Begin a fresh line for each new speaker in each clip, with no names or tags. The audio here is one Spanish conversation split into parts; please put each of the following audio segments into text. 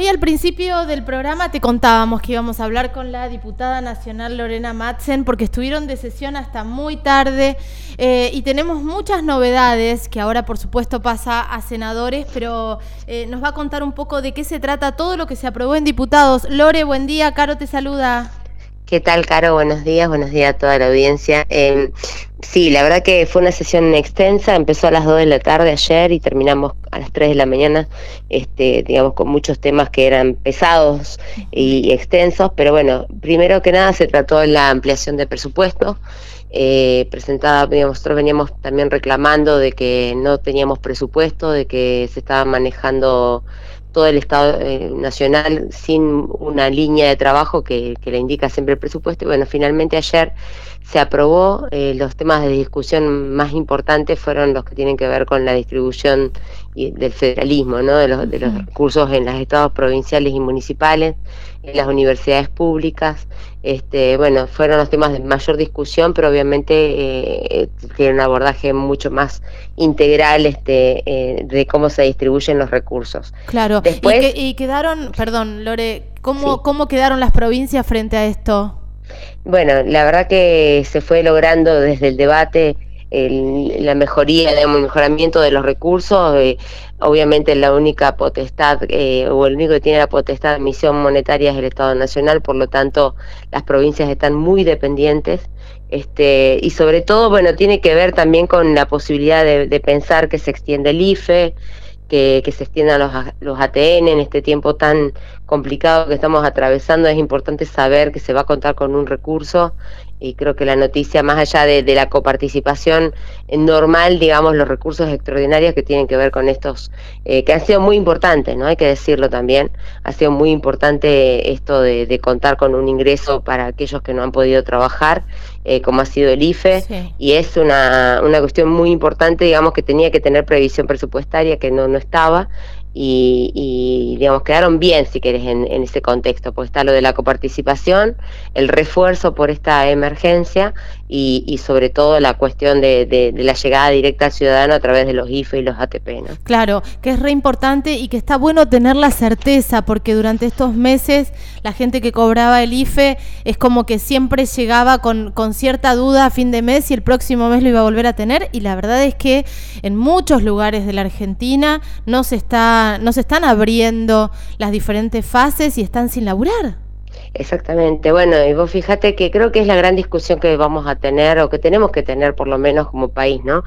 Hoy al principio del programa te contábamos que íbamos a hablar con la diputada nacional Lorena Matzen porque estuvieron de sesión hasta muy tarde eh, y tenemos muchas novedades que ahora por supuesto pasa a senadores, pero eh, nos va a contar un poco de qué se trata todo lo que se aprobó en diputados. Lore, buen día, Caro te saluda.
¿Qué tal, Caro? Buenos días, buenos días a toda la audiencia. Eh, sí, la verdad que fue una sesión extensa, empezó a las 2 de la tarde ayer y terminamos a las 3 de la mañana, este, digamos, con muchos temas que eran pesados y extensos, pero bueno, primero que nada se trató de la ampliación de presupuesto. Eh, presentada, digamos, nosotros veníamos también reclamando de que no teníamos presupuesto, de que se estaba manejando todo el Estado eh, Nacional sin una línea de trabajo que, le indica siempre el presupuesto. Y bueno, finalmente ayer se aprobó. Eh, los temas de discusión más importantes fueron los que tienen que ver con la distribución del federalismo, ¿no? de, los, de los recursos en los estados provinciales y municipales, en las universidades públicas. Este, bueno, fueron los temas de mayor discusión, pero obviamente eh, tiene un abordaje mucho más integral este, eh, de cómo se distribuyen los recursos.
Claro, Después, y, quedaron, perdón, Lore, ¿cómo, ¿cómo quedaron las provincias frente a esto?
Bueno, la verdad que se fue logrando desde el debate la mejoría, el mejoramiento de los recursos. Eh, obviamente la única potestad eh, o el único que tiene la potestad de emisión monetaria es el Estado Nacional, por lo tanto las provincias están muy dependientes. Este, y sobre todo, bueno, tiene que ver también con la posibilidad de, pensar que se extiende el IFE, que, se extiendan los, los ATN en este tiempo tan complicado que estamos atravesando. Es importante saber que se va a contar con un recurso y creo que la noticia, más allá de, la coparticipación normal, digamos, los recursos extraordinarios que tienen que ver con estos, eh, que han sido muy importantes, ¿no? Hay que decirlo también, ha sido muy importante esto de, contar con un ingreso para aquellos que no han podido trabajar, eh, como ha sido el IFE, y es una, una cuestión muy importante, digamos, que tenía que tener previsión presupuestaria, que no, no estaba, y, digamos, quedaron bien, si querés, en, ese contexto, pues está lo de la coparticipación, el refuerzo por esta emergencia y, sobre todo la cuestión de, la llegada directa al ciudadano a través de los IFE y los ATP. ¿no?
Claro, que es re importante y que está bueno tener la certeza, porque durante estos meses la gente que cobraba el IFE es como que siempre llegaba con, con cierta duda a fin de mes y el próximo mes lo iba a volver a tener, y la verdad es que en muchos lugares de la Argentina no se está no se están abriendo las diferentes fases y están sin laburar.
Exactamente, bueno, y vos fíjate que creo que es la gran discusión que vamos a tener o que tenemos que tener por lo menos como país, ¿no?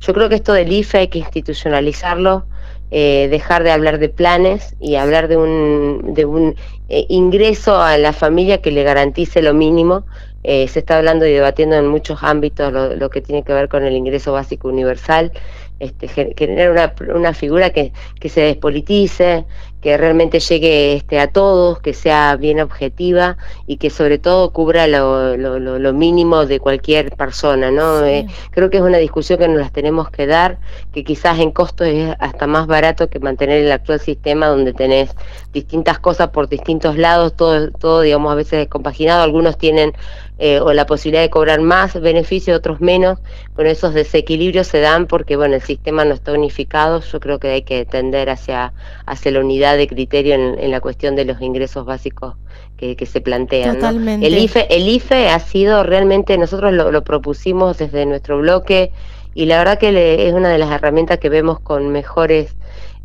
Yo creo que esto del IFE hay que institucionalizarlo, eh, dejar de hablar de planes y hablar de un, de un eh, ingreso a la familia que le garantice lo mínimo. Eh, se está hablando y debatiendo en muchos ámbitos lo, que tiene que ver con el ingreso básico universal este, generar una, una figura que, que, se despolitice, que realmente llegue este, a todos, que sea bien objetiva y que sobre todo cubra lo, lo, lo mínimo de cualquier persona. ¿no? Eh, creo que es una discusión que nos las tenemos que dar, que quizás en costo es hasta más barato que mantener el actual sistema donde tenés distintas cosas por distintos lados, todo, todo digamos, a veces descompaginado, algunos tienen eh, o la posibilidad de cobrar más beneficios, otros menos. Bueno, esos desequilibrios se dan porque bueno, el sistema no está unificado. Yo creo que hay que tender hacia, hacia la unidad de criterio en, la cuestión de los ingresos básicos que, se plantean. El, IFE, el IFE ha sido realmente, nosotros lo, propusimos desde nuestro bloque y la verdad que es una de las herramientas que vemos con mejores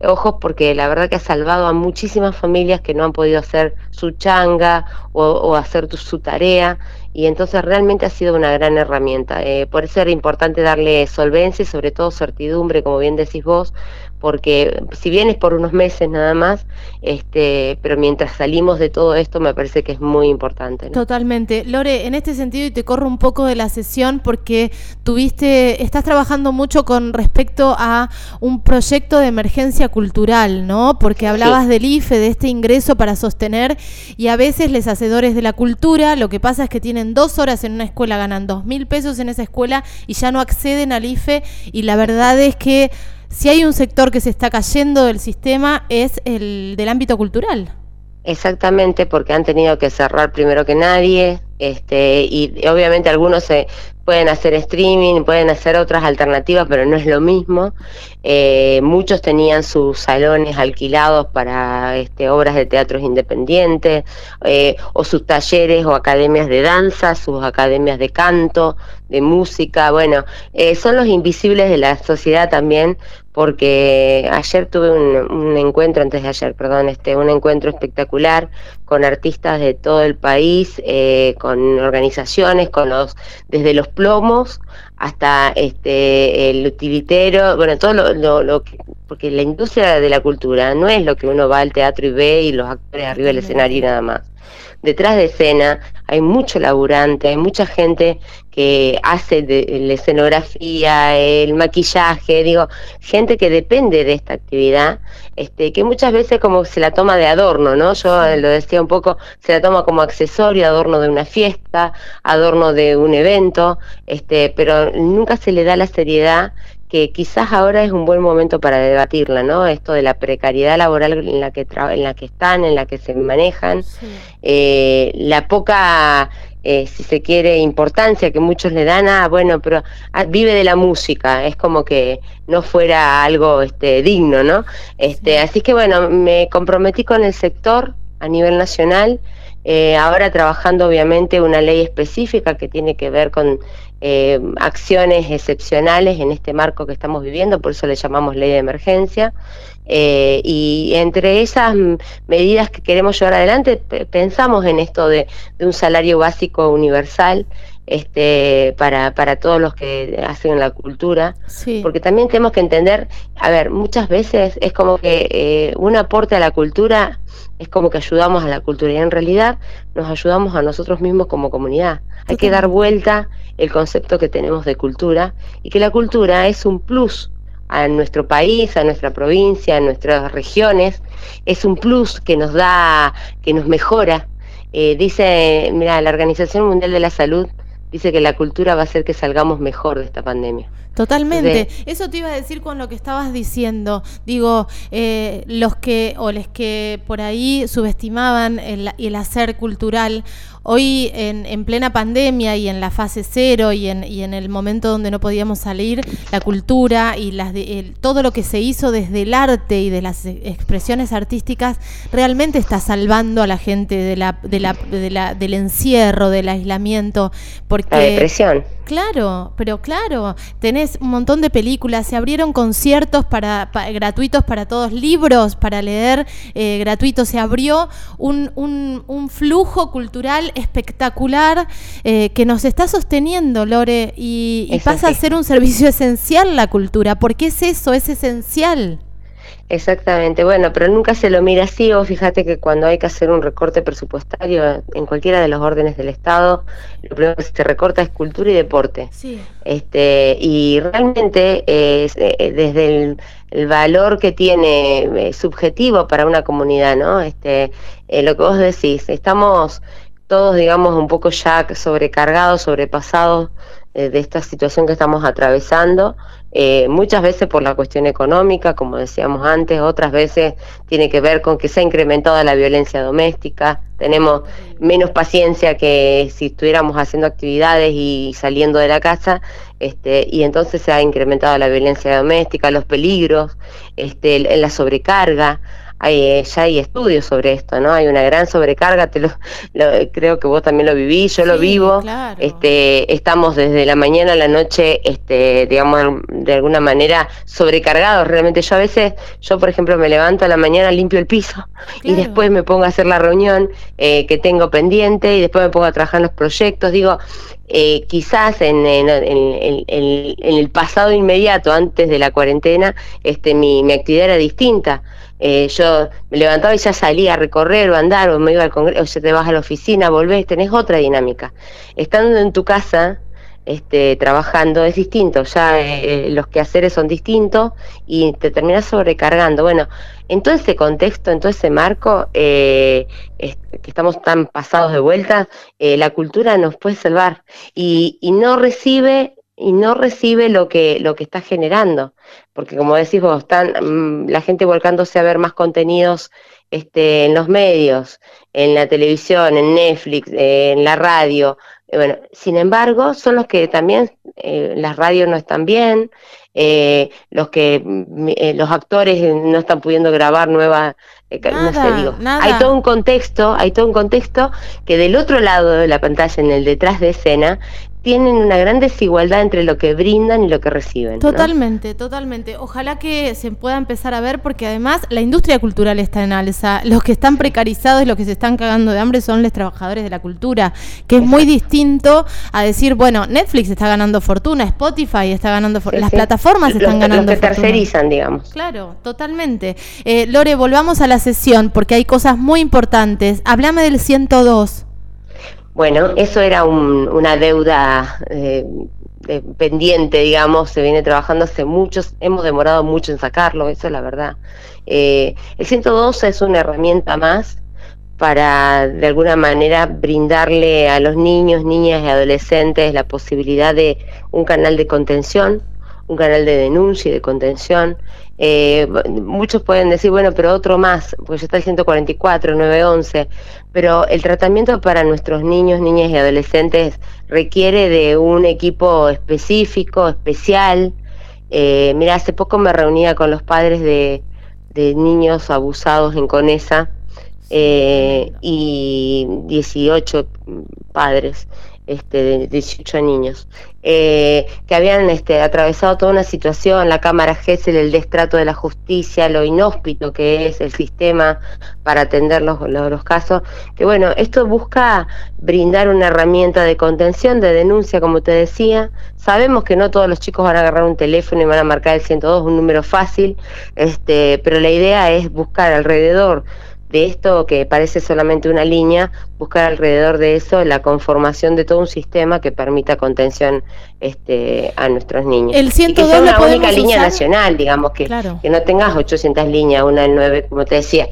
ojos porque la verdad que ha salvado a muchísimas familias que no han podido hacer su changa o, hacer su tarea y entonces realmente ha sido una gran herramienta. Eh, por eso era importante darle solvencia y sobre todo certidumbre, como bien decís vos, porque si bien es por unos meses nada más, este, pero mientras salimos de todo esto me parece que es muy importante.
Totalmente. Lore, en este sentido, y te corro un poco de la sesión porque tuviste, estás trabajando mucho con respecto a un proyecto de emergencia cultural, ¿no? Porque hablabas del IFE, de este ingreso para sostener, y a veces les hacedores de la cultura, lo que pasa es que tienen dos horas en una escuela, ganan dos mil pesos en esa escuela y ya no acceden al IFE, y la verdad es que si hay un sector que se está cayendo del sistema es el del ámbito cultural.
Exactamente, porque han tenido que cerrar primero que nadie, este, y obviamente algunos se, pueden hacer streaming, pueden hacer otras alternativas, pero no es lo mismo. Eh, muchos tenían sus salones alquilados para este, obras de teatros independientes, eh, o sus talleres o academias de danza, sus academias de canto, de música. Bueno, eh, son los invisibles de la sociedad también, porque ayer tuve un, encuentro, antes de ayer, perdón, este, un encuentro espectacular con artistas de todo el país, eh, con organizaciones, con los, desde los plomos hasta este el utilitero, bueno, todo lo, lo, que, porque la industria de la cultura no es lo que uno va al teatro y ve y los actores arriba del escenario y nada más detrás de escena hay mucho laburante, hay mucha gente que hace de, la escenografía, el maquillaje, digo, gente que depende de esta actividad, este, que muchas veces como se la toma de adorno, ¿no? Yo lo decía un poco, se la toma como accesorio, adorno de una fiesta, adorno de un evento, este, pero nunca se le da la seriedad que quizás ahora es un buen momento para debatirla, ¿no? Esto de la precariedad laboral en la que, en la que están, en la que se manejan, eh, la poca, eh, si se quiere, importancia que muchos le dan a, bueno, pero ah, vive de la música, es como que no fuera algo este, digno, ¿no? Este, Así que bueno, me comprometí con el sector a nivel nacional eh, ahora trabajando obviamente una ley específica que tiene que ver con eh, acciones excepcionales en este marco que estamos viviendo, por eso le llamamos ley de emergencia. Eh, y entre esas medidas que queremos llevar adelante, pensamos en esto de, un salario básico universal este, para, para todos los que hacen la cultura, porque también tenemos que entender, a ver, muchas veces es como que un aporte a la cultura es como que ayudamos a la cultura y en realidad nos ayudamos a nosotros mismos como comunidad. Hay que dar vuelta el concepto que tenemos de cultura y que la cultura es un plus a nuestro país, a nuestra provincia, a nuestras regiones, es un plus que nos da, que nos mejora. Eh, dice, mira, la Organización Mundial de la Salud dice que la cultura va a hacer que salgamos mejor de esta pandemia.
Totalmente. Eso te iba a decir con lo que estabas diciendo. Digo, eh, los que o les que por ahí subestimaban el, el hacer cultural Hoy, en, en, plena pandemia y en la fase cero y en, y en, el momento donde no podíamos salir, la cultura y las todo lo que se hizo desde el arte y de las expresiones artísticas realmente está salvando a la gente de la, de la, de la, del encierro, del aislamiento. Porque,
la depresión.
Claro, pero claro, tenés un montón de películas, se abrieron conciertos para, gratuitos para todos, libros para leer eh, gratuitos, se abrió un, un, un flujo cultural espectacular eh, que nos está sosteniendo, Lore, y, pasa a ser un servicio esencial la cultura. porque es eso? Es esencial.
Exactamente, bueno, pero nunca se lo mira así, o fíjate que cuando hay que hacer un recorte presupuestario en cualquiera de los órdenes del Estado, lo primero que se recorta es cultura y deporte. Sí. Este, y realmente es, eh, desde el, valor que tiene eh, subjetivo para una comunidad, ¿no? Este, lo que vos decís, estamos todos, digamos, un poco ya sobrecargados, sobrepasados eh, de esta situación que estamos atravesando, eh, muchas veces por la cuestión económica, como decíamos antes, otras veces tiene que ver con que se ha incrementado la violencia doméstica, tenemos menos paciencia que si estuviéramos haciendo actividades y saliendo de la casa, este, y entonces se ha incrementado la violencia doméstica, los peligros, este, la sobrecarga, hay, eh, ya hay estudios sobre esto, ¿no? Hay una gran sobrecarga, te lo, creo que vos también lo vivís, yo lo vivo. Este, estamos desde la mañana a la noche, este, digamos, de alguna manera sobrecargados. Realmente yo a veces, yo por ejemplo me levanto a la mañana, limpio el piso y después me pongo a hacer la reunión eh, que tengo pendiente y después me pongo a trabajar en los proyectos. Digo, eh, quizás en, en, el pasado inmediato, antes de la cuarentena, este, mi, mi actividad era distinta. Eh, yo me levantaba y ya salía a recorrer o andar o me iba al congreso, o ya te vas a la oficina, volvés, tenés otra dinámica. Estando en tu casa, este, trabajando es distinto, ya eh, eh, los quehaceres son distintos y te terminas sobrecargando. Bueno, en todo ese contexto, en todo ese marco, que estamos tan pasados de vuelta, la cultura nos puede salvar y no recibe y no recibe lo que, lo que está generando. Porque como decís vos, están mm, la gente volcándose a ver más contenidos este, en los medios, en la televisión, en Netflix, en la radio. Eh, bueno, sin embargo, son los que también eh, las radios no están bien, eh, los que mm, los actores no están pudiendo grabar nuevas hay todo un contexto, hay todo un contexto que del otro lado de la pantalla, en el detrás de escena, tienen una gran desigualdad entre lo que brindan y lo que reciben.
Totalmente, totalmente. Ojalá que se pueda empezar a ver porque además la industria cultural está en alza. Los que están precarizados y los que se están cagando de hambre son los trabajadores de la cultura, que es muy distinto a decir, bueno, Netflix está ganando fortuna, Spotify está ganando fortuna, las plataformas están ganando
los que tercerizan, digamos.
Claro, totalmente. Eh, Lore, volvamos a la sesión porque hay cosas muy importantes. Háblame del 102.
Bueno, eso era una deuda eh, pendiente, digamos, se viene trabajando hace muchos, hemos demorado mucho en sacarlo, eso es la verdad. Eh, el 112 es una herramienta más para, de alguna manera, brindarle a los niños, niñas y adolescentes la posibilidad de un canal de contención, un canal de denuncia y de contención, eh, muchos pueden decir, bueno, pero otro más, pues ya está el 144, 911, pero el tratamiento para nuestros niños, niñas y adolescentes requiere de un equipo específico, especial. Eh, mira, hace poco me reunía con los padres de, niños abusados en Conesa eh, y 18 padres este, de 18 niños, eh, que habían este, atravesado toda una situación, la Cámara GESEL, el destrato de la justicia, lo inhóspito que es el sistema para atender los, los, casos, que bueno, esto busca brindar una herramienta de contención, de denuncia, como te decía. Sabemos que no todos los chicos van a agarrar un teléfono y van a marcar el 102, un número fácil, este, pero la idea es buscar alrededor de esto que parece solamente una línea, buscar alrededor de eso la conformación de todo un sistema que permita contención este, a nuestros niños.
El 102
que sea una única línea nacional, digamos, que, que no tengas 800 líneas, una en 9, como te decía,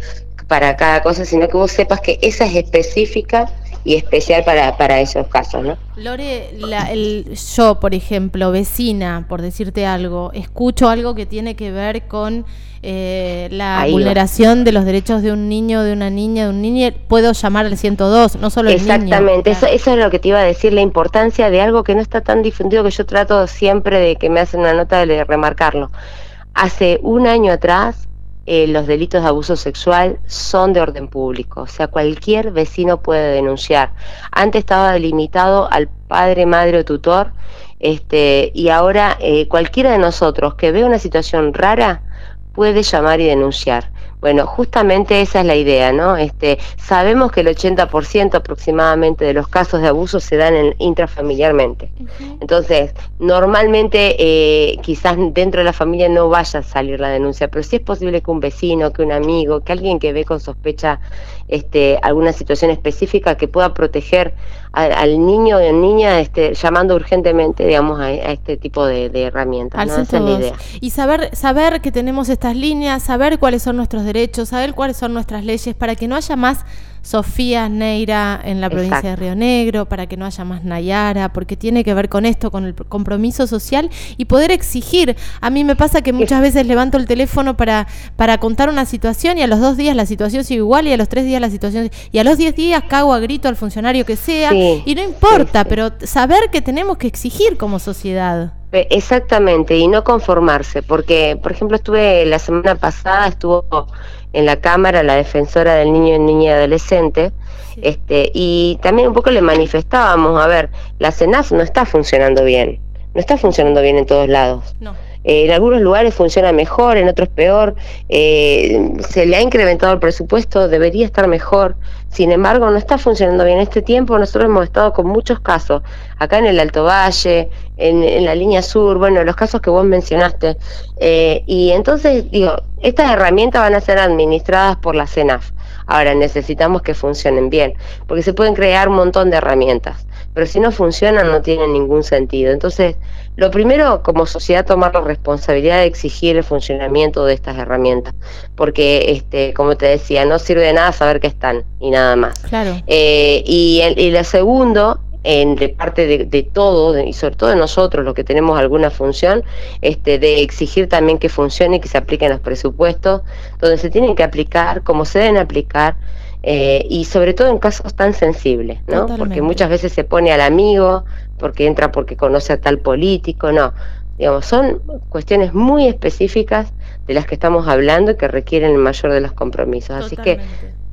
para cada cosa, sino que vos sepas que esa es específica y especial para, para esos casos, ¿no?
Lore, el, yo, por ejemplo, vecina, por decirte algo, escucho algo que tiene que ver con eh, la vulneración de los derechos de un niño, de una niña, de un niño, puedo llamar al 102, no solo el
Exactamente, eso, eso, es lo que te iba a decir, la importancia de algo que no está tan difundido que yo trato siempre de que me hacen una nota de remarcarlo. Hace un año atrás eh, los delitos de abuso sexual son de orden público, o sea, cualquier vecino puede denunciar. Antes estaba delimitado al padre, madre o tutor, este, y ahora eh, cualquiera de nosotros que ve una situación rara puede llamar y denunciar. Bueno, justamente esa es la idea, ¿no? Este, sabemos que el 80% aproximadamente de los casos de abuso se dan en, intrafamiliarmente. Entonces, normalmente eh, quizás dentro de la familia no vaya a salir la denuncia, pero sí es posible que un vecino, que un amigo, que alguien que ve con sospecha este, alguna situación específica que pueda proteger al niño o niña este, llamando urgentemente, digamos, a, este tipo de, herramientas. ¿no? Esa es la idea.
Y saber, saber que tenemos estas líneas, saber cuáles son nuestros derechos, saber cuáles son nuestras leyes, para que no haya más Sofía Neira en la provincia de Río Negro, para que no haya más Nayara, porque tiene que ver con esto, con el compromiso social y poder exigir. A mí me pasa que muchas veces levanto el teléfono para, para contar una situación y a los dos días la situación sigue igual y a los tres días la situación y a los diez días cago a grito al funcionario que sea y no importa, pero saber que tenemos que exigir como sociedad.
Exactamente, y no conformarse, porque, por ejemplo, estuve la semana pasada, estuvo en la Cámara la defensora del niño y niña y adolescente, este, y también un poco le manifestábamos, a ver, la CENAF no está funcionando bien, no está funcionando bien en todos lados. No. Eh, en algunos lugares funciona mejor, en otros peor. Eh, se le ha incrementado el presupuesto, debería estar mejor. Sin embargo, no está funcionando bien. En este tiempo nosotros hemos estado con muchos casos, acá en el Alto Valle, en, la línea sur, bueno, los casos que vos mencionaste. Eh, y entonces, digo, estas herramientas van a ser administradas por la CENAF. Ahora necesitamos que funcionen bien, porque se pueden crear un montón de herramientas, pero si no funcionan no tienen ningún sentido. Entonces, lo primero como sociedad tomar la responsabilidad de exigir el funcionamiento de estas herramientas, porque este, como te decía, no sirve de nada saber que están y nada más.
Claro.
Eh, y, el, y lo segundo en, de parte de, todo, y sobre todo de nosotros, los que tenemos alguna función, este, de exigir también que funcione y que se apliquen los presupuestos, donde se tienen que aplicar, como se deben aplicar, eh, y sobre todo en casos tan sensibles, ¿no? Porque muchas veces se pone al amigo, porque entra porque conoce a tal político, no. Digamos, son cuestiones muy específicas de las que estamos hablando y que requieren el mayor de los compromisos. Así que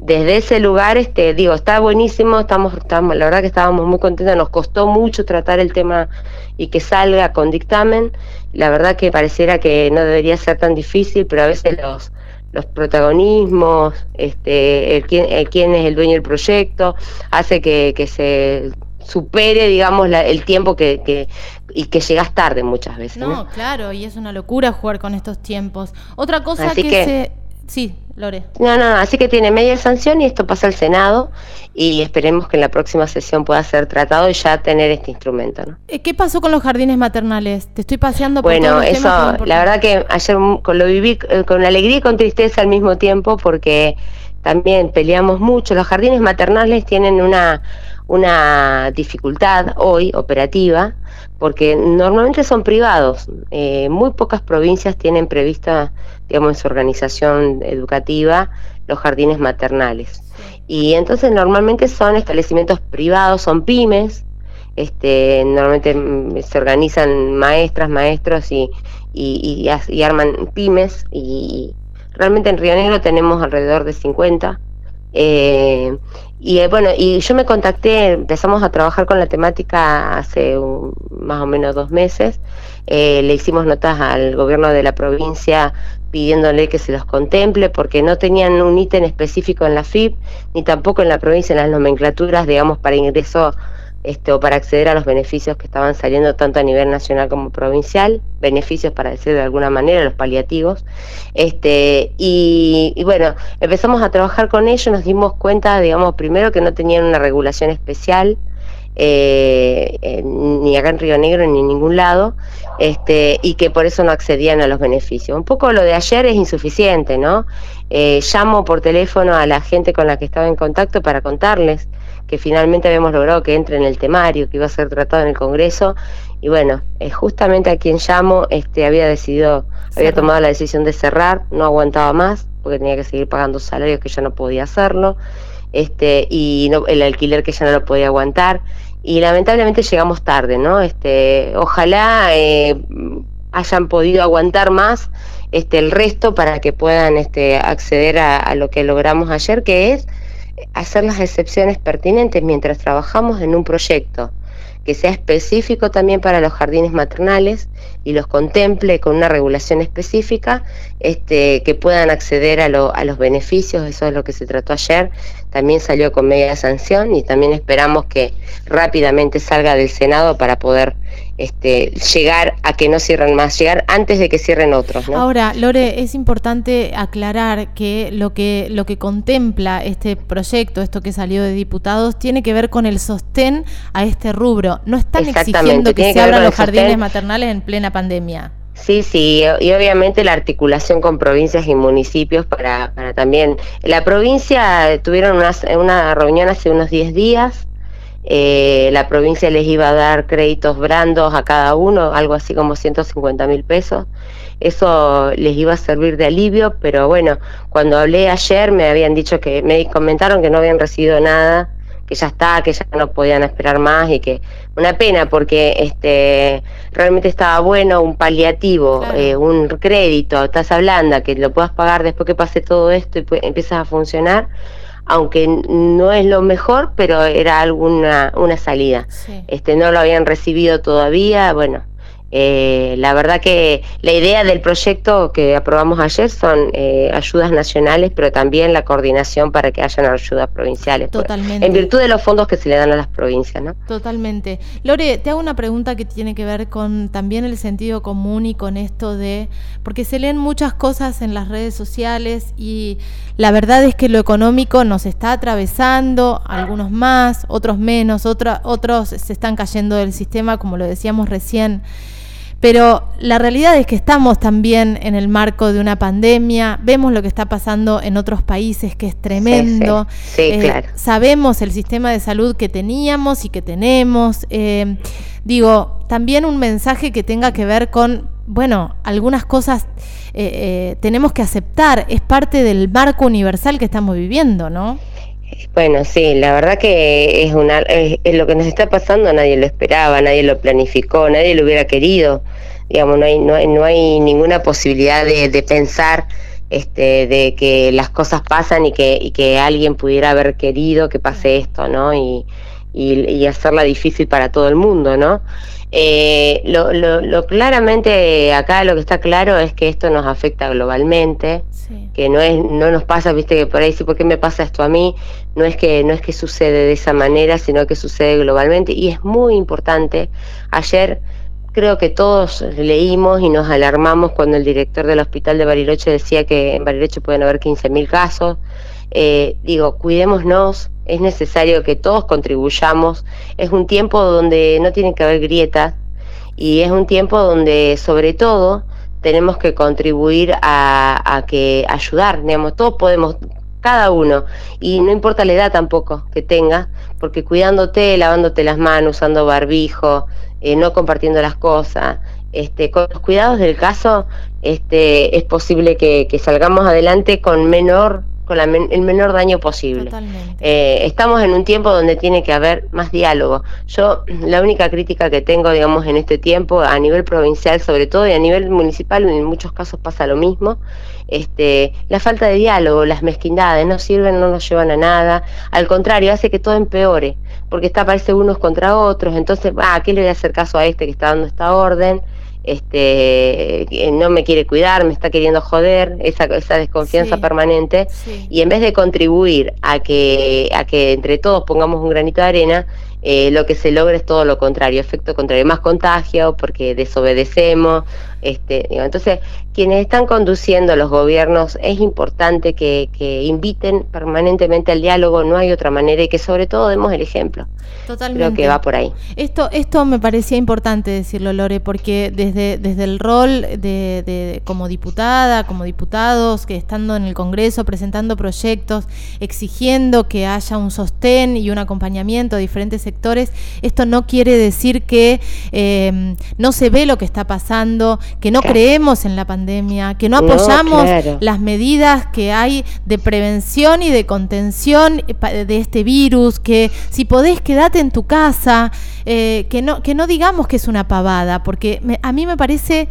desde ese lugar, este, digo, está buenísimo, estamos, estamos, la verdad que estábamos muy contentos, nos costó mucho tratar el tema y que salga con dictamen. La verdad que pareciera que no debería ser tan difícil, pero a veces los los protagonismos, este, el quién, quién es el dueño del proyecto, hace que, que se supere, digamos, el tiempo que, que, y que llegas tarde muchas veces.
No, claro, y es una locura jugar con estos tiempos. Otra cosa que, se... Sí, Lore.
No, no, así que tiene media sanción y esto pasa al Senado y esperemos que en la próxima sesión pueda ser tratado y ya tener este instrumento. ¿no?
Eh, ¿Qué pasó con los jardines maternales? Te estoy paseando
por Bueno, eso, la verdad que ayer lo viví eh, con alegría y con tristeza al mismo tiempo porque también peleamos mucho. Los jardines maternales tienen una, una dificultad hoy operativa porque normalmente son privados. Eh, muy pocas provincias tienen prevista, digamos, en su organización educativa los jardines maternales. Y entonces normalmente son establecimientos privados, son pymes, este, normalmente mm, se organizan maestras, maestros y, y, y, arman pymes y realmente en Río Negro tenemos alrededor de 50 eh, y eh, bueno, y yo me contacté, empezamos a trabajar con la temática hace más o menos dos meses. Eh, le hicimos notas al gobierno de la provincia pidiéndole que se los contemple porque no tenían un ítem específico en la FIP ni tampoco en la provincia en las nomenclaturas, digamos, para ingreso este, o para acceder a los beneficios que estaban saliendo tanto a nivel nacional como provincial, beneficios para decir de alguna manera, los paliativos. Este, y, bueno, empezamos a trabajar con ellos, nos dimos cuenta, digamos, primero que no tenían una regulación especial, eh, ni acá en Río Negro ni en ningún lado, este, y que por eso no accedían a los beneficios. Un poco lo de ayer es insuficiente, ¿no? Eh, llamo por teléfono a la gente con la que estaba en contacto para contarles que finalmente habíamos logrado que entre en el temario, que iba a ser tratado en el Congreso. Y bueno, eh, justamente a quien llamo este, había decidido, había tomado la decisión de cerrar, no aguantaba más, porque tenía que seguir pagando salarios que ya no podía hacerlo, este, y no, el alquiler que ya no lo podía aguantar. Y lamentablemente llegamos tarde, ¿no? Este, ojalá eh, hayan podido aguantar más este, el resto para que puedan este, acceder a lo que logramos ayer, que es hacer las excepciones pertinentes mientras trabajamos en un proyecto que sea específico también para los jardines maternales y los contemple con una regulación específica, este, que puedan acceder a, a los beneficios, eso es lo que se trató ayer, también salió con media sanción y también esperamos que rápidamente salga del Senado para poder este, llegar a que no cierren más, llegar antes de que cierren otros.
Ahora, Lore, es importante aclarar que lo que lo que contempla este proyecto, esto que salió de diputados, tiene que ver con el sostén a este rubro. No están exigiendo que se abran los jardines maternales en plena pandemia.
Sí, sí, y obviamente la articulación con provincias y municipios para, para también. La provincia tuvieron una, una reunión hace unos 10 días eh, la provincia les iba a dar créditos brandos a cada uno, algo así como 150 mil pesos. Eso les iba a servir de alivio, pero bueno, cuando hablé ayer me habían dicho que, me comentaron que no habían recibido nada, que ya está, que ya no podían esperar más y que una pena porque este realmente estaba bueno un paliativo, eh, un crédito, tasa blanda, que lo puedas pagar después que pase todo esto y empiezas a funcionar aunque no es lo mejor, pero era alguna una salida. Este no lo habían recibido todavía, bueno, eh, la verdad que la idea del proyecto que aprobamos ayer son eh, ayudas nacionales, pero también la coordinación para que hayan ayudas provinciales. Totalmente. en virtud de los fondos que se le dan a las provincias, ¿no?
Totalmente. Lore, te hago una pregunta que tiene que ver con también el sentido común y con esto de, porque se leen muchas cosas en las redes sociales y la verdad es que lo económico nos está atravesando, algunos más, otros menos, otros se están cayendo del sistema, como lo decíamos recién. Pero la realidad es que estamos también en el marco de una pandemia, vemos lo que está pasando en otros países, que es tremendo.
Sí, eh, claro.
Sabemos el sistema de salud que teníamos y que tenemos. Eh, digo, también un mensaje que tenga que ver con, bueno, algunas cosas eh, tenemos que aceptar, es parte del marco universal que estamos viviendo, ¿no?
Bueno, sí, la verdad que es, una, es, lo que nos está pasando, nadie lo esperaba, nadie lo planificó, nadie lo hubiera querido. Digamos, no hay, no hay, no hay ninguna posibilidad de, de pensar este, de que las cosas pasan y que, y que alguien pudiera haber querido que pase esto, ¿no? Y, y, y hacerla difícil para todo el mundo, ¿no? Eh, lo, lo, lo, claramente acá lo que está claro es que esto nos afecta globalmente, que no es, no nos pasa, viste que por ahí sí, ¿por qué me pasa esto a mí? No es que, no es que sucede de esa manera, sino que sucede globalmente y es muy importante. Ayer creo que todos leímos y nos alarmamos cuando el director del hospital de Bariloche decía que en Bariloche pueden haber 15.000 casos. Eh, digo, cuidémonos, es necesario que todos contribuyamos, es un tiempo donde no tienen que haber grietas y es un tiempo donde sobre todo tenemos que contribuir a, que ayudar, digamos, todos podemos, cada uno, y no importa la edad tampoco que tenga, porque cuidándote, lavándote las manos, usando barbijo, eh, no compartiendo las cosas, este, con los cuidados del caso, este, es posible que salgamos adelante con menor con el menor daño posible. Eh, estamos en un tiempo donde tiene que haber más diálogo. Yo la única crítica que tengo, digamos, en este tiempo, a nivel provincial sobre todo y a nivel municipal, en muchos casos pasa lo mismo, este, la falta de diálogo, las mezquindades, no sirven, no nos llevan a nada, al contrario, hace que todo empeore, porque está parece unos contra otros, entonces, ah, ¿qué le voy a hacer caso a este que está dando esta orden? Este, no me quiere cuidar, me está queriendo joder, esa, esa desconfianza permanente, y en vez de contribuir a que, a que entre todos pongamos un granito de arena, eh, lo que se logra es todo lo contrario, efecto contrario, más contagio porque desobedecemos. Este, entonces, quienes están conduciendo los gobiernos, es importante que, que, inviten permanentemente al diálogo, no hay otra manera, y que sobre todo demos el ejemplo. Totalmente. Creo que va por ahí.
Esto, esto me parecía importante decirlo, Lore, porque desde, desde el rol de, de como diputada, como diputados, que estando en el Congreso presentando proyectos, exigiendo que haya un sostén y un acompañamiento a diferentes sectores, esto no quiere decir que eh, no se ve lo que está pasando, que no creemos en la pandemia, que no apoyamos las medidas que hay de prevención y de contención de este virus, que si podés quedate en tu casa, eh, que, no, que no digamos que es una pavada, porque a mí me parece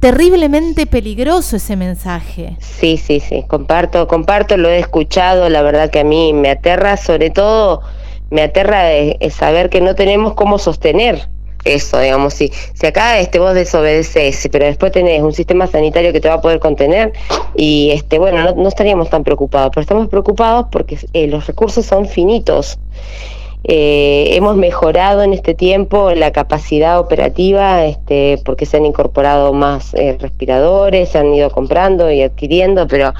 terriblemente peligroso ese mensaje.
Sí, sí, sí, comparto, comparto, lo he escuchado, la verdad que a mí me aterra, sobre todo me aterra saber que no tenemos cómo sostener eso, digamos, si, si acá este, vos desobedeces, pero después tenés un sistema sanitario que te va a poder contener y este, bueno, no, estaríamos tan preocupados, pero estamos preocupados porque eh, los recursos son finitos. Eh, hemos mejorado en este tiempo la capacidad operativa este, porque se han incorporado más eh, respiradores, se han ido comprando y adquiriendo, pero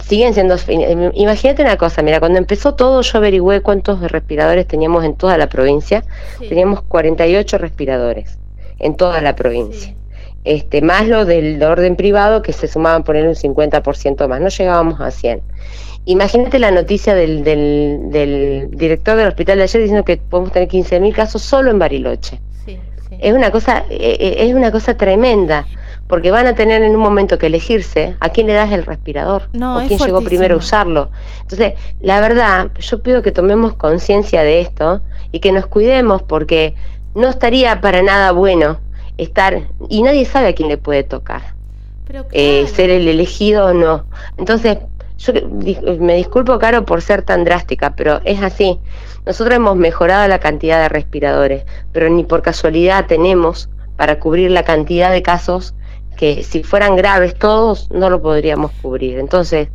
siguen siendo... Eh, imagínate una cosa, mira, cuando empezó todo yo averigüé cuántos respiradores teníamos en toda la provincia. Teníamos 48 respiradores en toda la provincia. Este, más lo del orden privado que se sumaban poner un 50% más, no llegábamos a 100. Imagínate la noticia del, del, del, director del hospital de ayer diciendo que podemos tener 15.000 casos solo en Bariloche. Es una cosa eh, eh, es una cosa tremenda porque van a tener en un momento que elegirse a quién le das el respirador o quién llegó primero a usarlo. Entonces, la verdad, yo pido que tomemos conciencia de esto y que nos cuidemos porque no estaría para nada bueno estar, y nadie sabe a quién le puede tocar, eh, ser el elegido o no. Entonces, yo me disculpo, Caro, por ser tan drástica, pero es así. Nosotros hemos mejorado la cantidad de respiradores, pero ni por casualidad tenemos para cubrir la cantidad de casos que si fueran graves todos no lo podríamos cubrir. Entonces,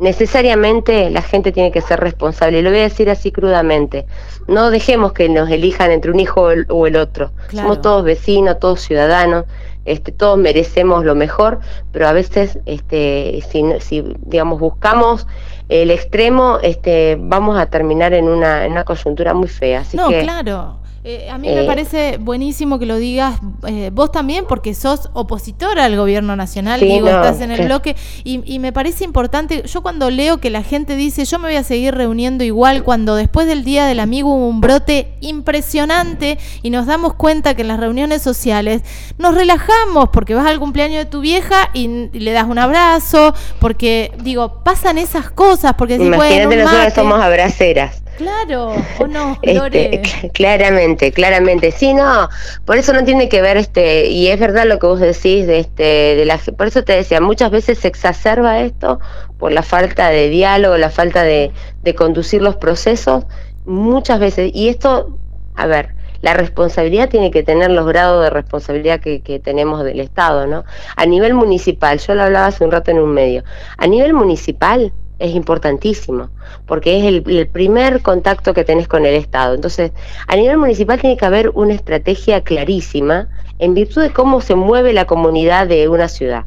necesariamente la gente tiene que ser responsable. Y lo voy a decir así crudamente. No dejemos que nos elijan entre un hijo o el, otro. Somos todos vecinos, todos ciudadanos. Este, todos merecemos lo mejor, pero a veces, este, si, si digamos buscamos el extremo, este, vamos a terminar en una, en una coyuntura muy fea.
no, claro Eh, a mí me eh, parece buenísimo que lo digas eh, vos también, porque sos opositora al gobierno nacional, digo, estás en el bloque, y, me parece importante, yo cuando leo que la gente dice, yo me voy a seguir reuniendo igual, cuando después del Día del Amigo hubo un brote impresionante y nos damos cuenta que en las reuniones sociales nos relajamos porque vas al cumpleaños de tu vieja y, le das un abrazo, porque digo, pasan esas cosas, porque
Imagínate, nosotros somos abraceras.
Claro, o no,
este, claramente, claramente. Sí, no, por eso no tiene que ver este, y es verdad lo que vos decís de este, de la por eso te decía, muchas veces se exacerba esto por la falta de diálogo, la falta de, de conducir los procesos, muchas veces, y esto, a ver, la responsabilidad tiene que tener los grados de responsabilidad que, que, tenemos del Estado, ¿no? A nivel municipal, yo lo hablaba hace un rato en un medio, a nivel municipal, es importantísimo, porque es el, primer contacto que tenés con el Estado. Entonces, a nivel municipal tiene que haber una estrategia clarísima en virtud de cómo se mueve la comunidad de una ciudad.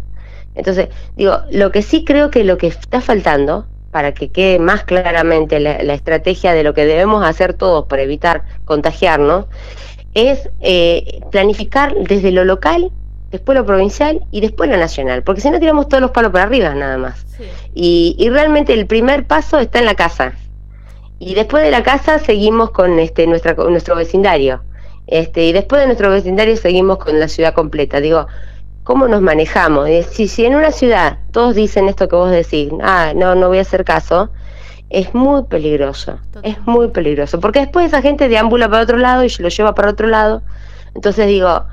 Entonces, digo, lo que sí creo que lo que está faltando, para que quede más claramente la, estrategia de lo que debemos hacer todos para evitar contagiarnos, es eh, planificar desde lo local después lo provincial y después lo nacional, porque si no tiramos todos los palos para arriba nada más. Y, y, realmente el primer paso está en la casa. Y después de la casa seguimos con este nuestra, nuestro vecindario. Este, y después de nuestro vecindario seguimos con la ciudad completa. Digo, ¿cómo nos manejamos? Si, si en una ciudad todos dicen esto que vos decís, ah, no, no voy a hacer caso, es muy peligroso. Es muy peligroso. Porque después esa gente deambula para otro lado y lo lleva para otro lado. Entonces digo,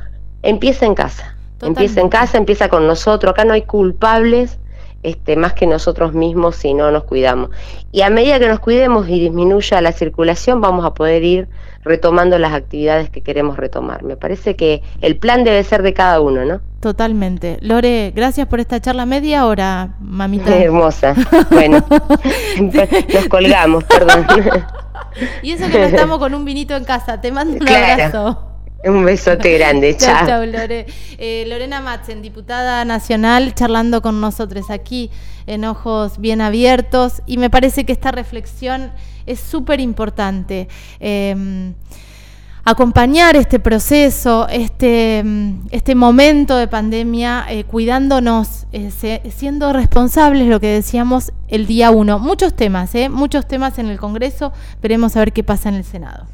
empieza en casa Empieza en casa, empieza con nosotros. Acá no hay culpables este, más que nosotros mismos si no nos cuidamos. Y a medida que nos cuidemos y disminuya la circulación, vamos a poder ir retomando las actividades que queremos retomar. Me parece que el plan debe ser de cada uno, ¿no?
Totalmente. Lore, gracias por esta charla media hora, mamita.
Hermosa. Bueno, nos colgamos, perdón.
y eso que no estamos con un vinito en casa. Te mando un abrazo.
Un besote grande, chao.
Chao, Lore. Eh, Lorena Matzen, diputada nacional, charlando con nosotros aquí en Ojos Bien Abiertos. Y me parece que esta reflexión es súper importante. Em, acompañar este proceso, este, em, este momento de pandemia, eh, cuidándonos, eh, siendo responsables, lo que decíamos el día uno. Muchos temas, muchos temas en el Congreso. Veremos a ver qué pasa en el Senado.